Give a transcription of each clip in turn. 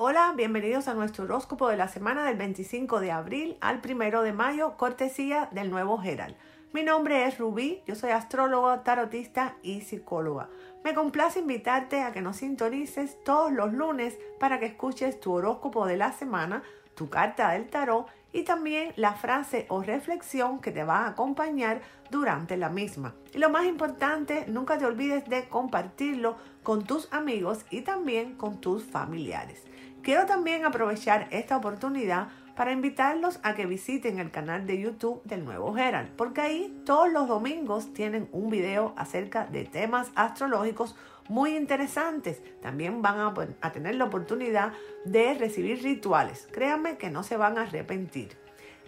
Hola, bienvenidos a nuestro horóscopo de la semana del 25 de abril al 1 de mayo, cortesía del nuevo Gerald. Mi nombre es Rubí, yo soy astróloga, tarotista y psicóloga. Me complace invitarte a que nos sintonices todos los lunes para que escuches tu horóscopo de la semana, tu carta del tarot y también la frase o reflexión que te va a acompañar durante la misma. Y lo más importante, nunca te olvides de compartirlo con tus amigos y también con tus familiares. Quiero también aprovechar esta oportunidad para invitarlos a que visiten el canal de YouTube del Nuevo Herald, porque ahí todos los domingos tienen un video acerca de temas astrológicos muy interesantes. También van a, tener la oportunidad de recibir rituales. Créanme que no se van a arrepentir.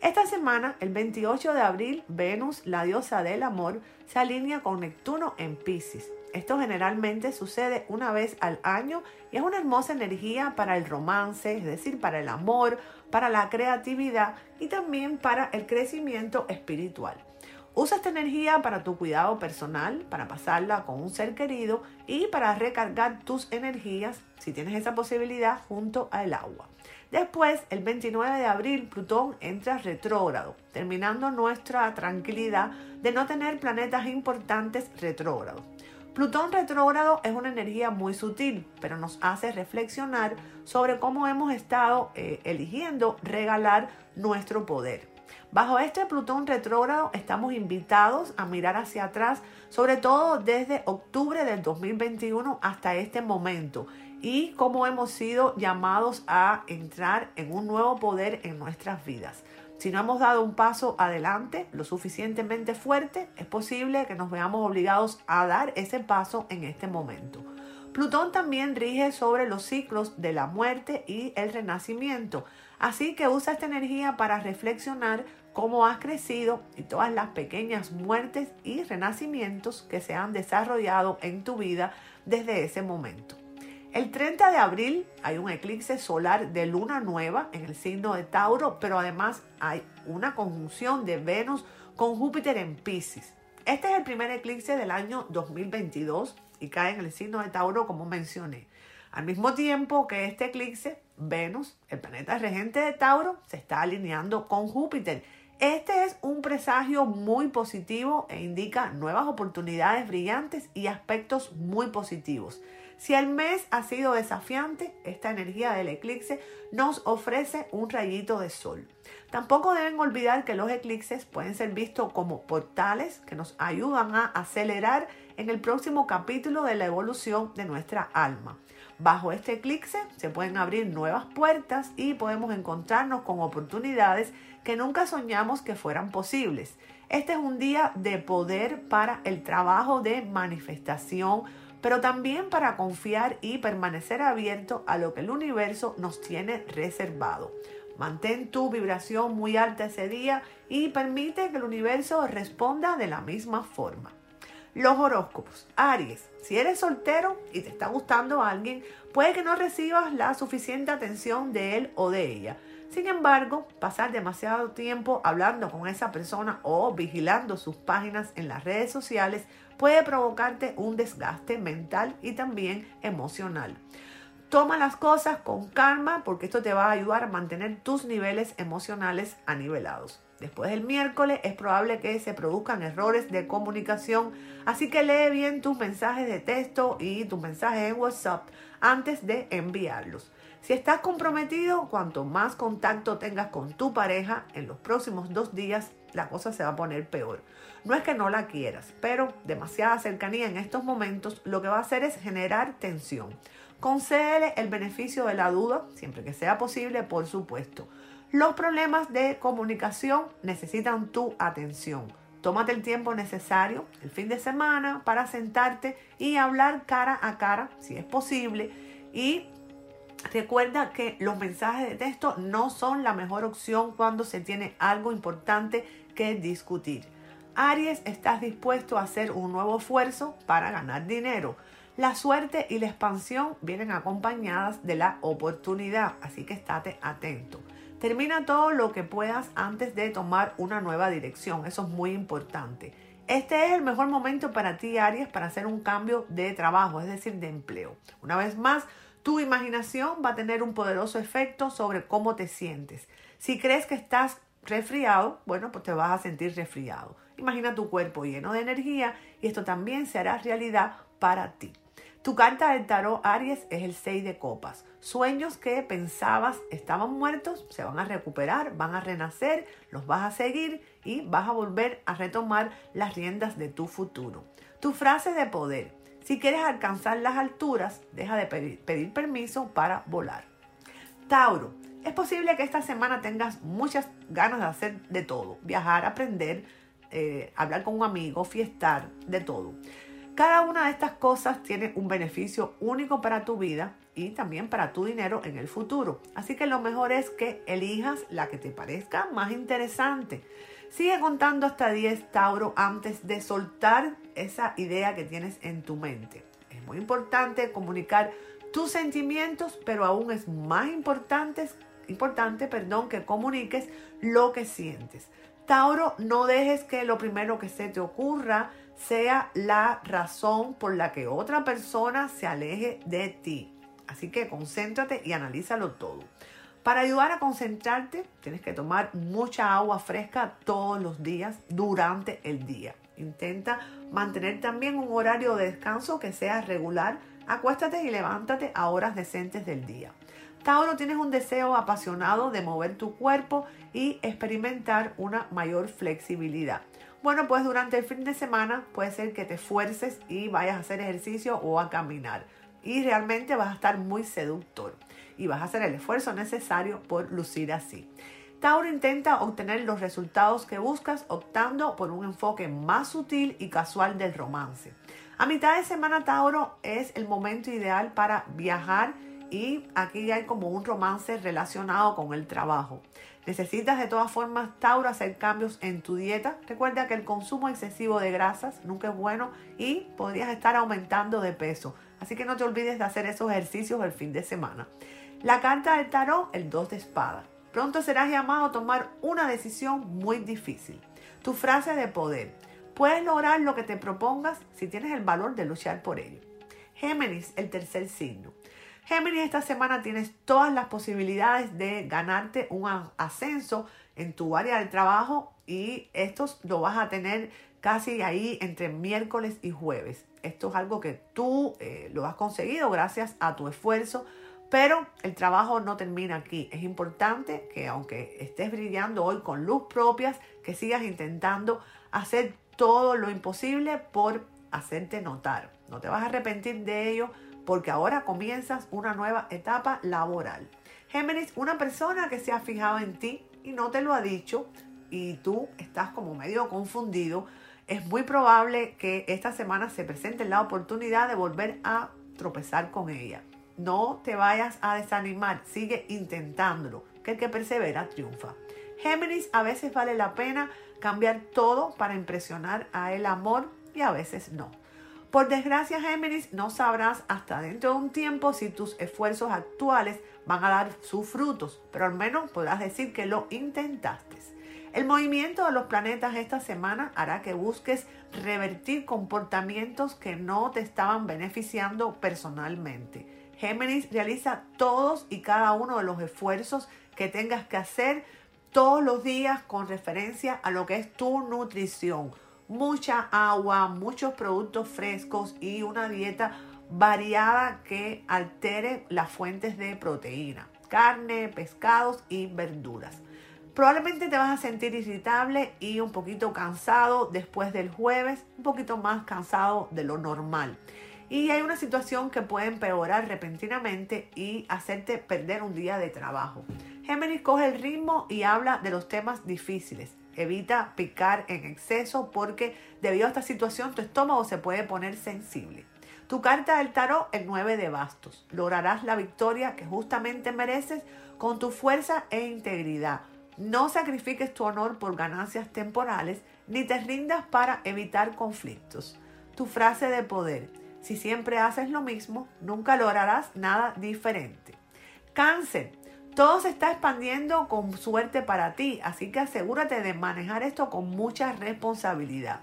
Esta semana, el 28 de abril, Venus, la diosa del amor, se alinea con Neptuno en Pisces. Esto generalmente sucede una vez al año y es una hermosa energía para el romance, es decir, para el amor, para la creatividad y también para el crecimiento espiritual. Usa esta energía para tu cuidado personal, para pasarla con un ser querido y para recargar tus energías, si tienes esa posibilidad, junto al agua. Después, el 29 de abril, Plutón entra retrógrado, terminando nuestra tranquilidad de no tener planetas importantes retrógrados. Plutón retrógrado es una energía muy sutil, pero nos hace reflexionar sobre cómo hemos estado eh, eligiendo regalar nuestro poder. Bajo este Plutón retrógrado estamos invitados a mirar hacia atrás, sobre todo desde octubre del 2021 hasta este momento, y cómo hemos sido llamados a entrar en un nuevo poder en nuestras vidas. Si no hemos dado un paso adelante lo suficientemente fuerte, es posible que nos veamos obligados a dar ese paso en este momento. Plutón también rige sobre los ciclos de la muerte y el renacimiento, así que usa esta energía para reflexionar cómo has crecido y todas las pequeñas muertes y renacimientos que se han desarrollado en tu vida desde ese momento. El 30 de abril hay un eclipse solar de luna nueva en el signo de Tauro, pero además hay una conjunción de Venus con Júpiter en Pisces. Este es el primer eclipse del año 2022 y cae en el signo de Tauro como mencioné. Al mismo tiempo que este eclipse, Venus, el planeta regente de Tauro, se está alineando con Júpiter. Este es un presagio muy positivo e indica nuevas oportunidades brillantes y aspectos muy positivos. Si el mes ha sido desafiante, esta energía del eclipse nos ofrece un rayito de sol. Tampoco deben olvidar que los eclipses pueden ser vistos como portales que nos ayudan a acelerar en el próximo capítulo de la evolución de nuestra alma. Bajo este eclipse se pueden abrir nuevas puertas y podemos encontrarnos con oportunidades que nunca soñamos que fueran posibles. Este es un día de poder para el trabajo de manifestación, pero también para confiar y permanecer abierto a lo que el universo nos tiene reservado. Mantén tu vibración muy alta ese día y permite que el universo responda de la misma forma. Los horóscopos. Aries, si eres soltero y te está gustando alguien, puede que no recibas la suficiente atención de él o de ella. Sin embargo, pasar demasiado tiempo hablando con esa persona o vigilando sus páginas en las redes sociales puede provocarte un desgaste mental y también emocional. Toma las cosas con calma porque esto te va a ayudar a mantener tus niveles emocionales anivelados. Después del miércoles es probable que se produzcan errores de comunicación, así que lee bien tus mensajes de texto y tus mensajes en WhatsApp antes de enviarlos. Si estás comprometido, cuanto más contacto tengas con tu pareja en los próximos dos días, la cosa se va a poner peor. No es que no la quieras, pero demasiada cercanía en estos momentos lo que va a hacer es generar tensión. Concédele el beneficio de la duda, siempre que sea posible, por supuesto. Los problemas de comunicación necesitan tu atención. Tómate el tiempo necesario el fin de semana para sentarte y hablar cara a cara, si es posible, y Recuerda que los mensajes de texto no son la mejor opción cuando se tiene algo importante discutir. Aries, estás dispuesto a hacer un nuevo esfuerzo para ganar dinero. La suerte y la expansión vienen acompañadas de la oportunidad, así que estate atento. Termina todo lo que puedas antes de tomar una nueva dirección, eso es muy importante. Este es el mejor momento para ti, Aries, para hacer un cambio de trabajo, es decir, de empleo. Una vez más, Tu imaginación va a tener un poderoso efecto sobre cómo te sientes. Si crees que estás resfriado, bueno, pues te vas a sentir resfriado. Imagina tu cuerpo lleno de energía y esto también se hará realidad para ti. Tu carta del tarot Aries es el 6 de copas. Sueños que pensabas estaban muertos se van a recuperar, van a renacer, los vas a seguir y vas a volver a retomar las riendas de tu futuro. Tu frase de poder. Si quieres alcanzar las alturas, deja de pedir, permiso para volar. Tauro, es posible que esta semana tengas muchas ganas de hacer de todo, viajar, aprender, eh, hablar con un amigo, fiestar, de todo. Cada una de estas cosas tiene un beneficio único para tu vida y también para tu dinero en el futuro. Así que lo mejor es que elijas la que te parezca más interesante. Sigue contando hasta 10, Tauro, antes de soltar esa idea que tienes en tu mente. Es muy importante comunicar tus sentimientos, pero aún es más importante, importante perdón, que comuniques lo que sientes. Tauro, no dejes que lo primero que se te ocurra sea la razón por la que otra persona se aleje de ti. Así que concéntrate y analízalo todo. Para ayudar a concentrarte, tienes que tomar mucha agua fresca todos los días durante el día. Intenta mantener también un horario de descanso que sea regular. Acuéstate y levántate a horas decentes del día. Tauro, tienes un deseo apasionado de mover tu cuerpo y experimentar una mayor flexibilidad. Bueno, pues durante el fin de semana puede ser que te esfuerces y vayas a hacer ejercicio o a caminar. Y realmente vas a estar muy seductor y vas a hacer el esfuerzo necesario por lucir así. Tauro intenta obtener los resultados que buscas optando por un enfoque más sutil y casual del romance. A mitad de semana Tauro es el momento ideal para viajar y aquí hay como un romance relacionado con el trabajo. Necesitas de todas formas, Tauro, hacer cambios en tu dieta. Recuerda que el consumo excesivo de grasas nunca es bueno y podrías estar aumentando de peso. Así que no te olvides de hacer esos ejercicios el fin de semana. La carta del tarot, el 2 de espada. Pronto serás llamado a tomar una decisión muy difícil. Tu frase de poder. Puedes lograr lo que te propongas si tienes el valor de luchar por ello. Géminis, el tercer signo. Géminis, esta semana tienes todas las posibilidades de ganarte un ascenso en tu área de trabajo y esto lo vas a tener casi ahí entre miércoles y jueves. Esto es algo que tú eh, lo has conseguido gracias a tu esfuerzo, pero el trabajo no termina aquí. Es importante que aunque estés brillando hoy con luz propias, que sigas intentando hacer todo lo imposible por hacerte notar. No te vas a arrepentir de ello porque ahora comienzas una nueva etapa laboral. Géminis, una persona que se ha fijado en ti y no te lo ha dicho y tú estás como medio confundido, es muy probable que esta semana se presente la oportunidad de volver a tropezar con ella. No te vayas a desanimar, sigue intentándolo, que el que persevera triunfa. Géminis, a veces vale la pena cambiar todo para impresionar a el amor y a veces no. Por desgracia, Géminis, no sabrás hasta dentro de un tiempo si tus esfuerzos actuales van a dar sus frutos, pero al menos podrás decir que lo intentaste. El movimiento de los planetas esta semana hará que busques revertir comportamientos que no te estaban beneficiando personalmente. Géminis realiza todos y cada uno de los esfuerzos que tengas que hacer todos los días con referencia a lo que es tu nutrición. Mucha agua, muchos productos frescos y una dieta variada que altere las fuentes de proteína, carne, pescados y verduras. Probablemente te vas a sentir irritable y un poquito cansado después del jueves, un poquito más cansado de lo normal. Y hay una situación que puede empeorar repentinamente y hacerte perder un día de trabajo. Géminis coge el ritmo y habla de los temas difíciles. Evita picar en exceso porque debido a esta situación tu estómago se puede poner sensible. Tu carta del tarot, el 9 de bastos. Lograrás la victoria que justamente mereces con tu fuerza e integridad. No sacrifiques tu honor por ganancias temporales ni te rindas para evitar conflictos. Tu frase de poder. Si siempre haces lo mismo, nunca lograrás nada diferente. Cáncer. Todo se está expandiendo con suerte para ti, así que asegúrate de manejar esto con mucha responsabilidad.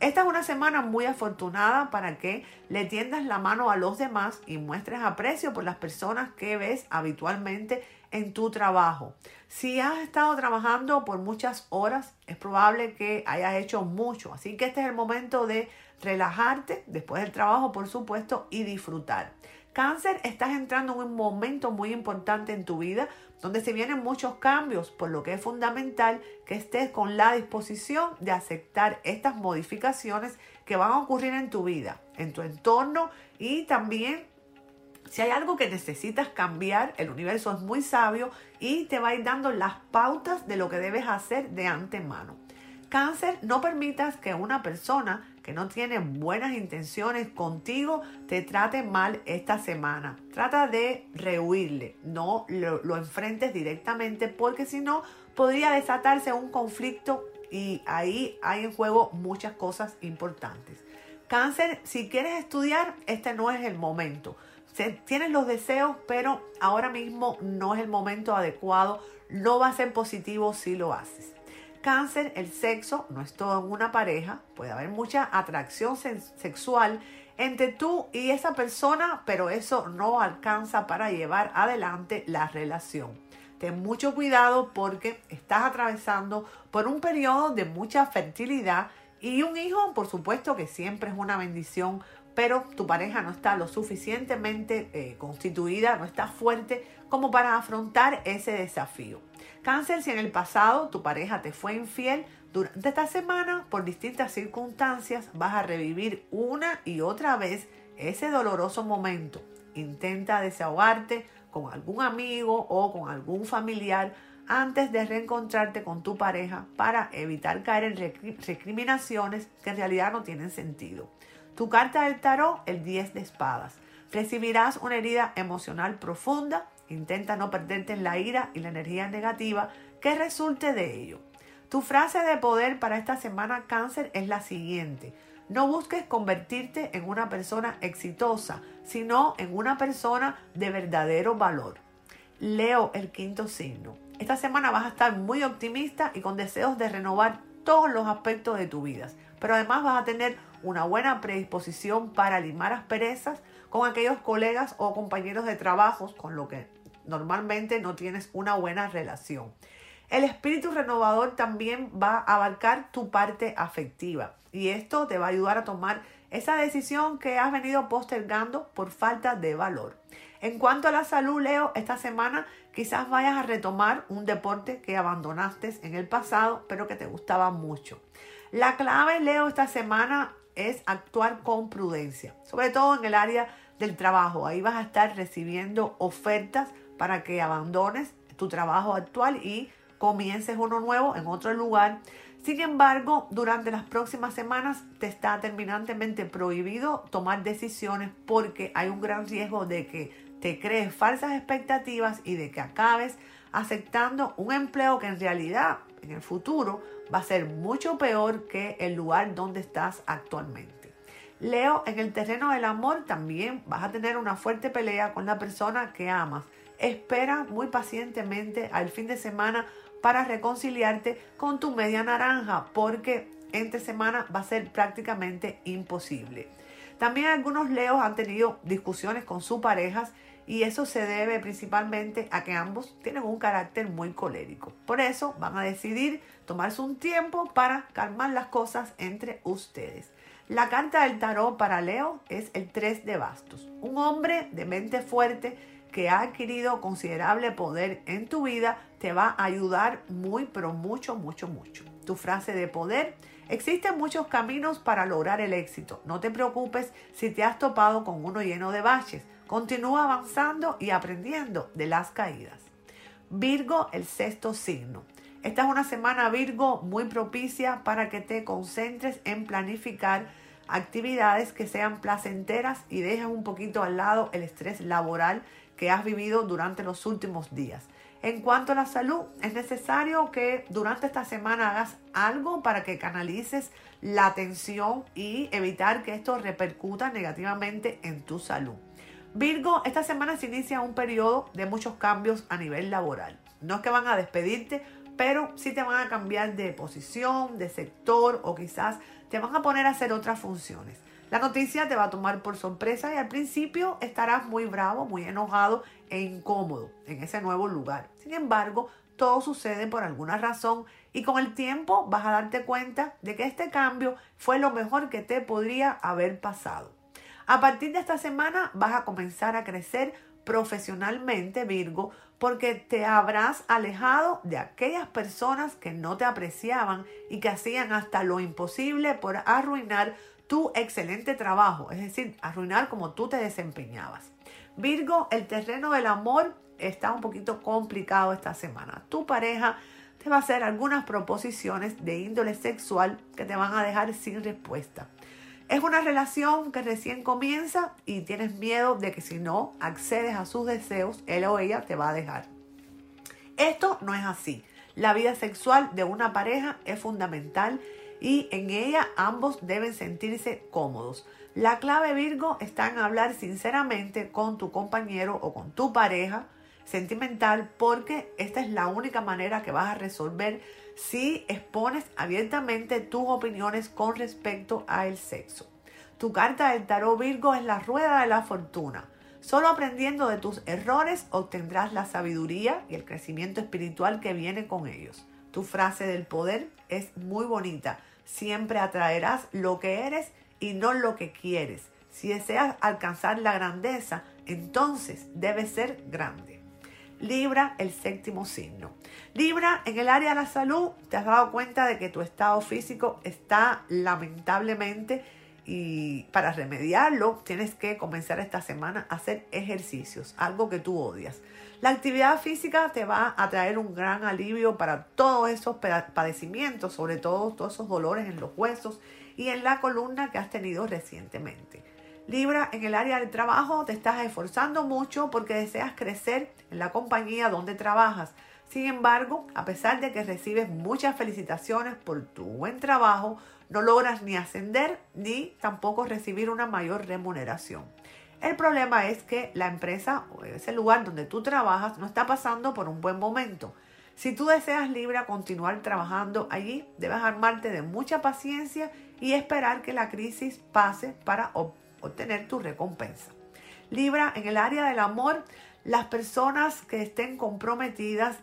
Esta es una semana muy afortunada para que le tiendas la mano a los demás y muestres aprecio por las personas que ves habitualmente en tu trabajo. Si has estado trabajando por muchas horas, es probable que hayas hecho mucho. Así que este es el momento de relajarte después del trabajo, por supuesto, y disfrutar. Cáncer, estás entrando en un momento muy importante en tu vida donde se vienen muchos cambios, por lo que es fundamental que estés con la disposición de aceptar estas modificaciones que van a ocurrir en tu vida, en tu entorno y también si hay algo que necesitas cambiar, el universo es muy sabio y te va a ir dando las pautas de lo que debes hacer de antemano. Cáncer, no permitas que una persona que no tiene buenas intenciones contigo te trate mal esta semana. Trata de rehuirle, no lo, lo enfrentes directamente porque si no podría desatarse un conflicto y ahí hay en juego muchas cosas importantes. Cáncer, si quieres estudiar, este no es el momento. Tienes los deseos, pero ahora mismo no es el momento adecuado. No va a ser positivo si lo haces. Cáncer, el sexo no es todo en una pareja. Puede haber mucha atracción sexual entre tú y esa persona, pero eso no alcanza para llevar adelante la relación. Ten mucho cuidado porque estás atravesando por un periodo de mucha fertilidad y un hijo, por supuesto que siempre es una bendición, pero tu pareja no está lo suficientemente eh, constituida, no está fuerte como para afrontar ese desafío. Cáncer, si en el pasado tu pareja te fue infiel, durante esta semana, por distintas circunstancias, vas a revivir una y otra vez ese doloroso momento. Intenta desahogarte con algún amigo o con algún familiar antes de reencontrarte con tu pareja para evitar caer en recriminaciones que en realidad no tienen sentido. Tu carta del tarot, el 10 de espadas. Recibirás una herida emocional profunda. Intenta no perderte en la ira y la energía negativa que resulte de ello. Tu frase de poder para esta semana cáncer es la siguiente. No busques convertirte en una persona exitosa, sino en una persona de verdadero valor. Leo el quinto signo. Esta semana vas a estar muy optimista y con deseos de renovar todos los aspectos de tu vida, pero además vas a tener una buena predisposición para limar asperezas con aquellos colegas o compañeros de trabajo con lo que normalmente no tienes una buena relación. El espíritu renovador también va a abarcar tu parte afectiva y esto te va a ayudar a tomar esa decisión que has venido postergando por falta de valor. En cuanto a la salud, Leo, esta semana quizás vayas a retomar un deporte que abandonaste en el pasado, pero que te gustaba mucho. La clave, Leo, esta semana es actuar con prudencia, sobre todo en el área del trabajo. Ahí vas a estar recibiendo ofertas para que abandones tu trabajo actual y comiences uno nuevo en otro lugar. Sin embargo, durante las próximas semanas te está terminantemente prohibido tomar decisiones porque hay un gran riesgo de que te crees falsas expectativas y de que acabes aceptando un empleo que en realidad en el futuro va a ser mucho peor que el lugar donde estás actualmente. Leo, en el terreno del amor también vas a tener una fuerte pelea con la persona que amas. Espera muy pacientemente al fin de semana para reconciliarte con tu media naranja porque entre semana va a ser prácticamente imposible. También algunos leos han tenido discusiones con sus parejas y eso se debe principalmente a que ambos tienen un carácter muy colérico. Por eso van a decidir tomarse un tiempo para calmar las cosas entre ustedes. La carta del tarot para Leo es el 3 de bastos. Un hombre de mente fuerte que ha adquirido considerable poder en tu vida te va a ayudar muy, pero mucho, mucho, mucho. Tu frase de poder. Existen muchos caminos para lograr el éxito. No te preocupes si te has topado con uno lleno de baches. Continúa avanzando y aprendiendo de las caídas. Virgo, el sexto signo. Esta es una semana Virgo muy propicia para que te concentres en planificar actividades que sean placenteras y dejes un poquito al lado el estrés laboral que has vivido durante los últimos días. En cuanto a la salud, es necesario que durante esta semana hagas algo para que canalices la tensión y evitar que esto repercuta negativamente en tu salud. Virgo, esta semana se inicia un periodo de muchos cambios a nivel laboral. No es que van a despedirte, pero sí te van a cambiar de posición, de sector o quizás te van a poner a hacer otras funciones. La noticia te va a tomar por sorpresa y al principio estarás muy bravo, muy enojado e incómodo en ese nuevo lugar. Sin embargo, todo sucede por alguna razón y con el tiempo vas a darte cuenta de que este cambio fue lo mejor que te podría haber pasado. A partir de esta semana vas a comenzar a crecer profesionalmente, Virgo, porque te habrás alejado de aquellas personas que no te apreciaban y que hacían hasta lo imposible por arruinar tu excelente trabajo, es decir, arruinar como tú te desempeñabas. Virgo, el terreno del amor está un poquito complicado esta semana. Tu pareja te va a hacer algunas proposiciones de índole sexual que te van a dejar sin respuesta. Es una relación que recién comienza y tienes miedo de que si no accedes a sus deseos, él o ella te va a dejar. Esto no es así. La vida sexual de una pareja es fundamental y en ella ambos deben sentirse cómodos. La clave Virgo está en hablar sinceramente con tu compañero o con tu pareja sentimental porque esta es la única manera que vas a resolver si expones abiertamente tus opiniones con respecto al sexo. Tu carta del tarot Virgo es la rueda de la fortuna. Solo aprendiendo de tus errores obtendrás la sabiduría y el crecimiento espiritual que viene con ellos. Tu frase del poder es muy bonita siempre atraerás lo que eres y no lo que quieres. Si deseas alcanzar la grandeza, entonces debes ser grande. Libra, el séptimo signo. Libra, en el área de la salud, te has dado cuenta de que tu estado físico está lamentablemente y para remediarlo tienes que comenzar esta semana a hacer ejercicios, algo que tú odias. La actividad física te va a traer un gran alivio para todos esos padecimientos, sobre todo todos esos dolores en los huesos y en la columna que has tenido recientemente. Libra, en el área del trabajo te estás esforzando mucho porque deseas crecer en la compañía donde trabajas. Sin embargo, a pesar de que recibes muchas felicitaciones por tu buen trabajo, no logras ni ascender ni tampoco recibir una mayor remuneración. El problema es que la empresa o ese lugar donde tú trabajas no está pasando por un buen momento. Si tú deseas Libra continuar trabajando allí, debes armarte de mucha paciencia y esperar que la crisis pase para obtener tu recompensa. Libra, en el área del amor, las personas que estén comprometidas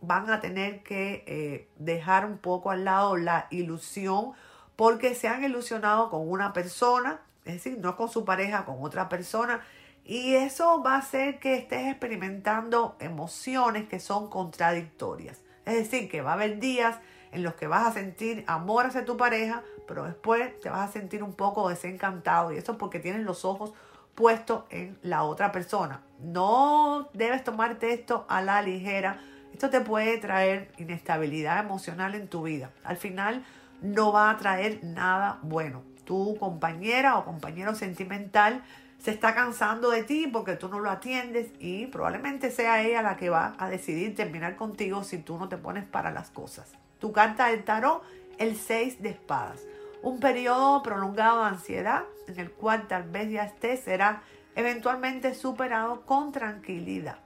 van a tener que eh, dejar un poco al lado la ilusión porque se han ilusionado con una persona, es decir, no con su pareja, con otra persona. Y eso va a hacer que estés experimentando emociones que son contradictorias. Es decir, que va a haber días en los que vas a sentir amor hacia tu pareja, pero después te vas a sentir un poco desencantado. Y eso es porque tienes los ojos puestos en la otra persona. No debes tomarte esto a la ligera. Esto te puede traer inestabilidad emocional en tu vida. Al final, no va a traer nada bueno. Tu compañera o compañero sentimental se está cansando de ti porque tú no lo atiendes y probablemente sea ella la que va a decidir terminar contigo si tú no te pones para las cosas. Tu carta del tarot, el 6 de espadas. Un periodo prolongado de ansiedad en el cual tal vez ya estés será eventualmente superado con tranquilidad.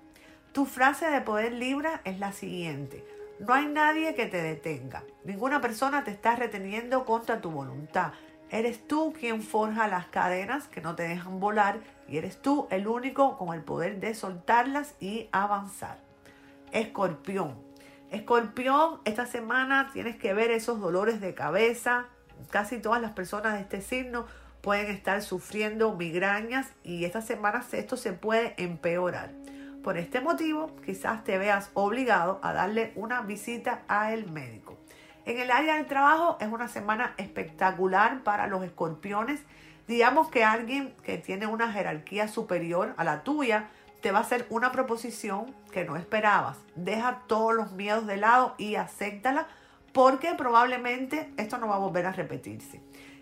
Tu frase de poder libra es la siguiente. No hay nadie que te detenga. Ninguna persona te está reteniendo contra tu voluntad. Eres tú quien forja las cadenas que no te dejan volar y eres tú el único con el poder de soltarlas y avanzar. Escorpión. Escorpión, esta semana tienes que ver esos dolores de cabeza. Casi todas las personas de este signo pueden estar sufriendo migrañas y esta semana esto se puede empeorar. Por este motivo, quizás te veas obligado a darle una visita al médico. En el área del trabajo es una semana espectacular para los escorpiones. Digamos que alguien que tiene una jerarquía superior a la tuya te va a hacer una proposición que no esperabas. Deja todos los miedos de lado y acéptala porque probablemente esto no va a volver a repetirse.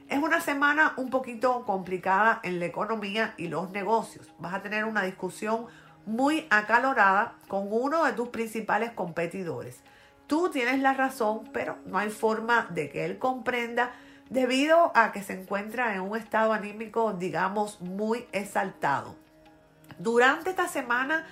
Es una semana un poquito complicada en la economía y los negocios. Vas a tener una discusión muy acalorada con uno de tus principales competidores. Tú tienes la razón, pero no hay forma de que él comprenda debido a que se encuentra en un estado anímico, digamos, muy exaltado. Durante esta semana,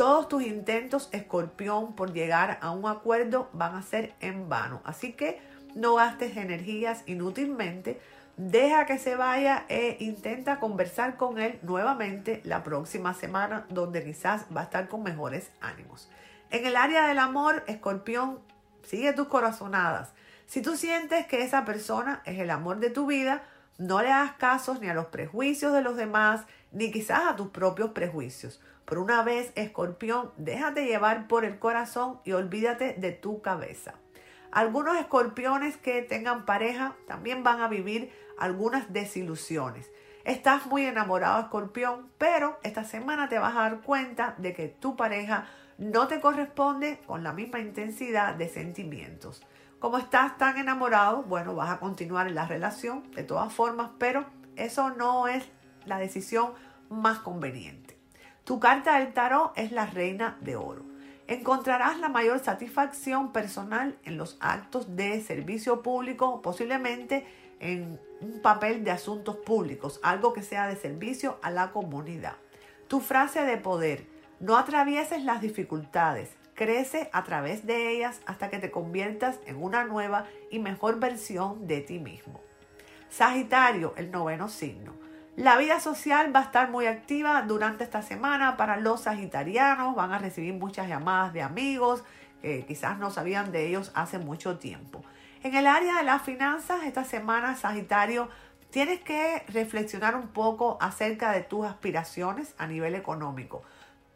Todos tus intentos, escorpión, por llegar a un acuerdo van a ser en vano. Así que no gastes energías inútilmente. Deja que se vaya e intenta conversar con él nuevamente la próxima semana, donde quizás va a estar con mejores ánimos. En el área del amor, escorpión, sigue tus corazonadas. Si tú sientes que esa persona es el amor de tu vida, no le hagas casos ni a los prejuicios de los demás, ni quizás a tus propios prejuicios. Por una vez, escorpión, déjate llevar por el corazón y olvídate de tu cabeza. Algunos escorpiones que tengan pareja también van a vivir algunas desilusiones. Estás muy enamorado, escorpión, pero esta semana te vas a dar cuenta de que tu pareja no te corresponde con la misma intensidad de sentimientos. Como estás tan enamorado, bueno, vas a continuar en la relación de todas formas, pero eso no es la decisión más conveniente. Tu carta del tarot es la reina de oro. Encontrarás la mayor satisfacción personal en los actos de servicio público, posiblemente en un papel de asuntos públicos, algo que sea de servicio a la comunidad. Tu frase de poder, no atravieses las dificultades, crece a través de ellas hasta que te conviertas en una nueva y mejor versión de ti mismo. Sagitario, el noveno signo. La vida social va a estar muy activa durante esta semana para los sagitarianos. Van a recibir muchas llamadas de amigos que quizás no sabían de ellos hace mucho tiempo. En el área de las finanzas, esta semana, Sagitario, tienes que reflexionar un poco acerca de tus aspiraciones a nivel económico.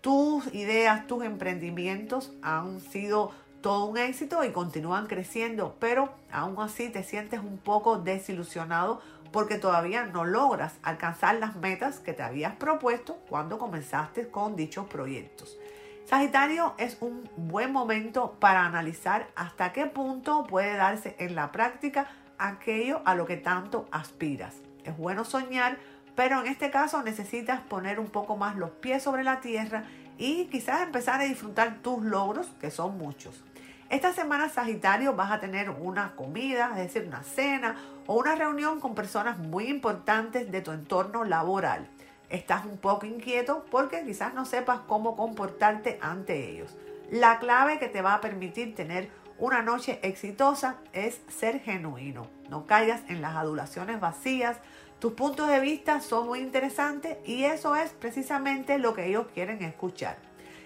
Tus ideas, tus emprendimientos han sido todo un éxito y continúan creciendo, pero aún así te sientes un poco desilusionado porque todavía no logras alcanzar las metas que te habías propuesto cuando comenzaste con dichos proyectos. Sagitario es un buen momento para analizar hasta qué punto puede darse en la práctica aquello a lo que tanto aspiras. Es bueno soñar, pero en este caso necesitas poner un poco más los pies sobre la tierra y quizás empezar a disfrutar tus logros, que son muchos. Esta semana Sagitario vas a tener una comida, es decir, una cena o una reunión con personas muy importantes de tu entorno laboral. Estás un poco inquieto porque quizás no sepas cómo comportarte ante ellos. La clave que te va a permitir tener una noche exitosa es ser genuino. No caigas en las adulaciones vacías. Tus puntos de vista son muy interesantes y eso es precisamente lo que ellos quieren escuchar.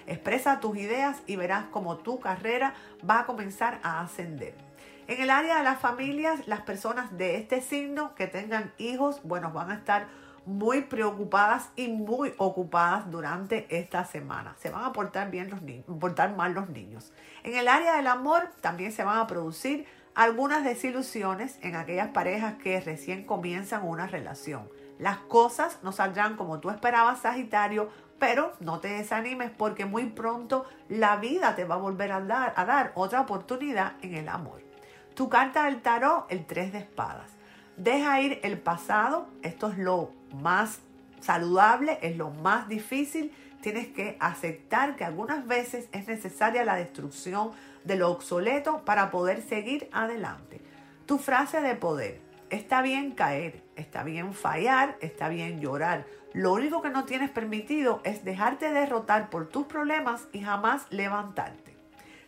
Expresa tus ideas y verás cómo tu carrera va a comenzar a ascender. En el área de las familias, las personas de este signo que tengan hijos, bueno, van a estar muy preocupadas y muy ocupadas durante esta semana. Se van a portar bien los niños, portar mal los niños. En el área del amor también se van a producir algunas desilusiones en aquellas parejas que recién comienzan una relación. Las cosas no saldrán como tú esperabas, Sagitario, pero no te desanimes porque muy pronto la vida te va a volver a dar, a dar otra oportunidad en el amor. Tu carta del tarot, el 3 de espadas. Deja ir el pasado, esto es lo más saludable, es lo más difícil. Tienes que aceptar que algunas veces es necesaria la destrucción de lo obsoleto para poder seguir adelante. Tu frase de poder, está bien caer, está bien fallar, está bien llorar lo único que no tienes permitido es dejarte derrotar por tus problemas y jamás levantarte.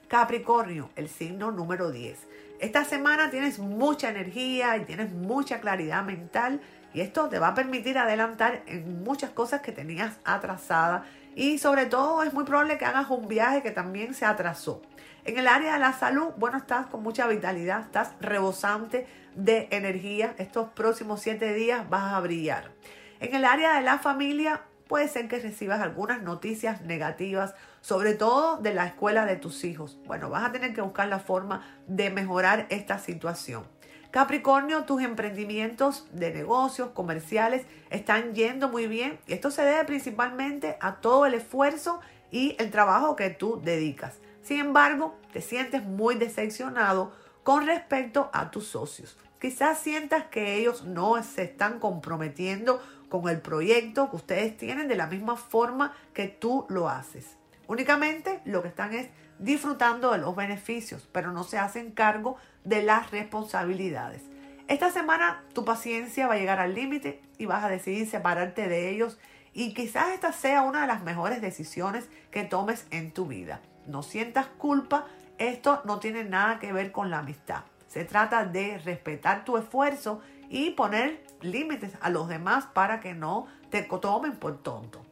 Capricornio, el signo número 10. Esta semana tienes mucha energía y tienes mucha claridad mental y esto te va a permitir adelantar en muchas cosas que tenías atrasadas y sobre todo es muy probable que hagas un viaje que también se atrasó. En el área de la salud, bueno, estás con mucha vitalidad, estás rebosante de energía. Estos próximos siete días vas a brillar. En el área de la familia puede ser que recibas algunas noticias negativas, sobre todo de la escuela de tus hijos. Bueno, vas a tener que buscar la forma de mejorar esta situación. Capricornio, tus emprendimientos de negocios comerciales están yendo muy bien y esto se debe principalmente a todo el esfuerzo y el trabajo que tú dedicas. Sin embargo, te sientes muy decepcionado con respecto a tus socios. Quizás sientas que ellos no se están comprometiendo con el proyecto que ustedes tienen de la misma forma que tú lo haces. Únicamente lo que están es disfrutando de los beneficios, pero no se hacen cargo de las responsabilidades. Esta semana tu paciencia va a llegar al límite y vas a decidir separarte de ellos y quizás esta sea una de las mejores decisiones que tomes en tu vida. No sientas culpa, esto no tiene nada que ver con la amistad. Se trata de respetar tu esfuerzo y poner límites a los demás para que no te tomen por tonto.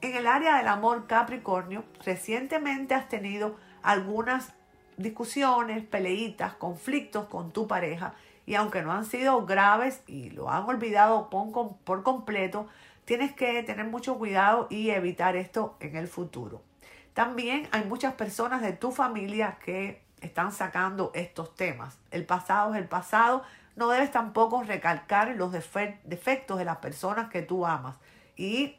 En el área del amor Capricornio, recientemente has tenido algunas discusiones, peleitas, conflictos con tu pareja y aunque no han sido graves y lo han olvidado por completo, tienes que tener mucho cuidado y evitar esto en el futuro. También hay muchas personas de tu familia que están sacando estos temas. El pasado es el pasado. No debes tampoco recalcar los defectos de las personas que tú amas. Y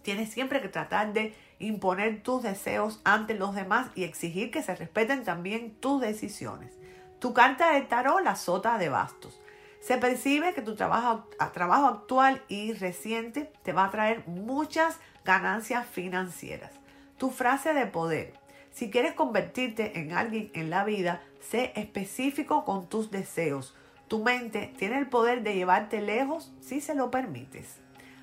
tienes siempre que tratar de imponer tus deseos ante los demás y exigir que se respeten también tus decisiones. Tu carta de tarot, la sota de bastos. Se percibe que tu trabajo, trabajo actual y reciente te va a traer muchas ganancias financieras. Tu frase de poder. Si quieres convertirte en alguien en la vida, sé específico con tus deseos. Tu mente tiene el poder de llevarte lejos si se lo permites.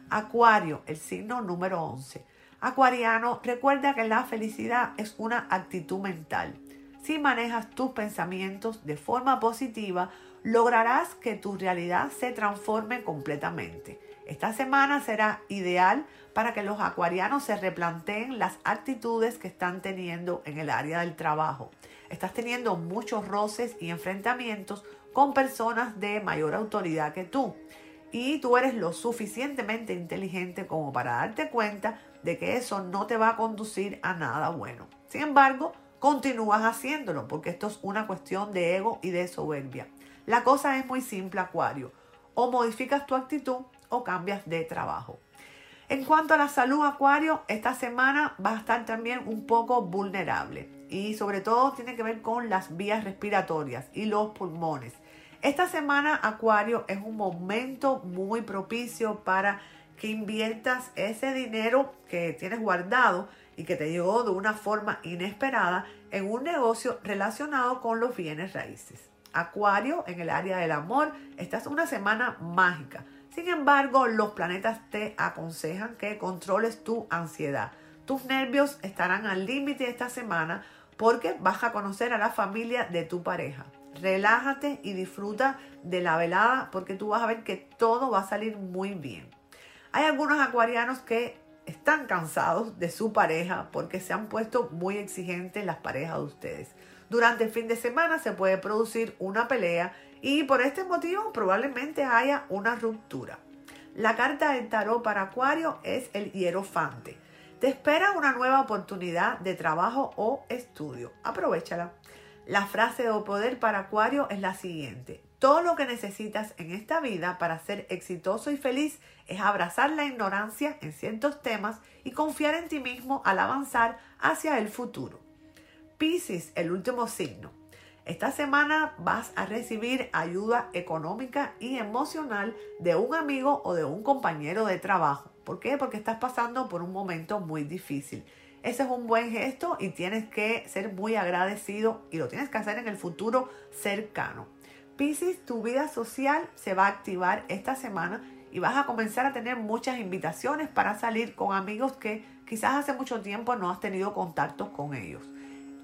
Acuario, el signo número 11. Acuariano, recuerda que la felicidad es una actitud mental. Si manejas tus pensamientos de forma positiva, lograrás que tu realidad se transforme completamente. Esta semana será ideal para que los acuarianos se replanteen las actitudes que están teniendo en el área del trabajo. Estás teniendo muchos roces y enfrentamientos con personas de mayor autoridad que tú. Y tú eres lo suficientemente inteligente como para darte cuenta de que eso no te va a conducir a nada bueno. Sin embargo, continúas haciéndolo porque esto es una cuestión de ego y de soberbia. La cosa es muy simple, Acuario. O modificas tu actitud o cambias de trabajo. En cuanto a la salud, Acuario, esta semana va a estar también un poco vulnerable y sobre todo tiene que ver con las vías respiratorias y los pulmones. Esta semana, Acuario, es un momento muy propicio para que inviertas ese dinero que tienes guardado y que te llegó de una forma inesperada en un negocio relacionado con los bienes raíces. Acuario, en el área del amor, esta es una semana mágica. Sin embargo, los planetas te aconsejan que controles tu ansiedad. Tus nervios estarán al límite esta semana porque vas a conocer a la familia de tu pareja. Relájate y disfruta de la velada porque tú vas a ver que todo va a salir muy bien. Hay algunos acuarianos que están cansados de su pareja porque se han puesto muy exigentes las parejas de ustedes. Durante el fin de semana se puede producir una pelea y por este motivo probablemente haya una ruptura. La carta del tarot para Acuario es el hierofante. Te espera una nueva oportunidad de trabajo o estudio. Aprovechala. La frase de poder para Acuario es la siguiente. Todo lo que necesitas en esta vida para ser exitoso y feliz es abrazar la ignorancia en ciertos temas y confiar en ti mismo al avanzar hacia el futuro. Piscis, el último signo. Esta semana vas a recibir ayuda económica y emocional de un amigo o de un compañero de trabajo. ¿Por qué? Porque estás pasando por un momento muy difícil. Ese es un buen gesto y tienes que ser muy agradecido y lo tienes que hacer en el futuro cercano. Piscis, tu vida social se va a activar esta semana y vas a comenzar a tener muchas invitaciones para salir con amigos que quizás hace mucho tiempo no has tenido contactos con ellos.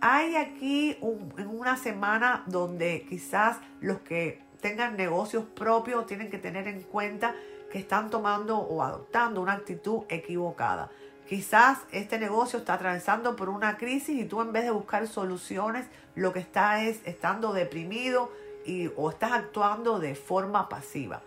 Hay aquí en una semana donde quizás los que tengan negocios propios tienen que tener en cuenta que están tomando o adoptando una actitud equivocada. Quizás este negocio está atravesando por una crisis y tú en vez de buscar soluciones, lo que está es estando deprimido y, o estás actuando de forma pasiva.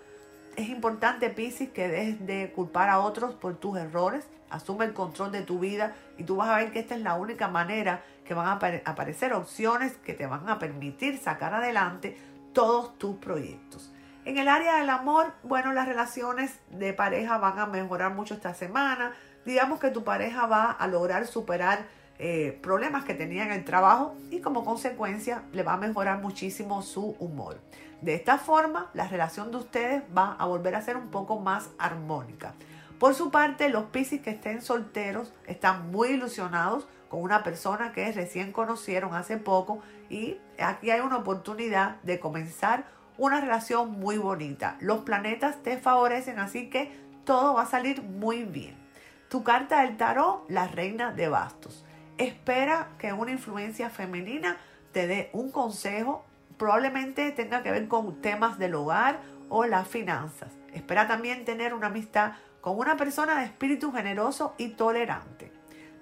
Es importante, Piscis, que dejes de culpar a otros por tus errores, asume el control de tu vida y tú vas a ver que esta es la única manera que van a aparecer opciones que te van a permitir sacar adelante todos tus proyectos. En el área del amor, bueno, las relaciones de pareja van a mejorar mucho esta semana digamos que tu pareja va a lograr superar eh, problemas que tenía en el trabajo y como consecuencia le va a mejorar muchísimo su humor. De esta forma, la relación de ustedes va a volver a ser un poco más armónica. Por su parte, los Piscis que estén solteros están muy ilusionados con una persona que recién conocieron hace poco y aquí hay una oportunidad de comenzar una relación muy bonita. Los planetas te favorecen, así que todo va a salir muy bien. Tu carta del tarot, la reina de bastos. Espera que una influencia femenina te dé un consejo, probablemente tenga que ver con temas del hogar o las finanzas. Espera también tener una amistad con una persona de espíritu generoso y tolerante.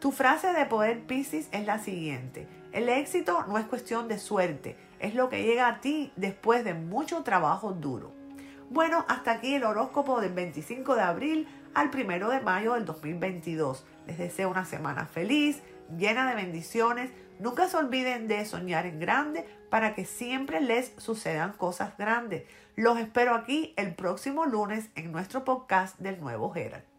Tu frase de poder Pisces es la siguiente. El éxito no es cuestión de suerte, es lo que llega a ti después de mucho trabajo duro. Bueno, hasta aquí el horóscopo del 25 de abril al 1 de mayo del 2022. Les deseo una semana feliz, llena de bendiciones. Nunca se olviden de soñar en grande para que siempre les sucedan cosas grandes. Los espero aquí el próximo lunes en nuestro podcast del nuevo Gerald.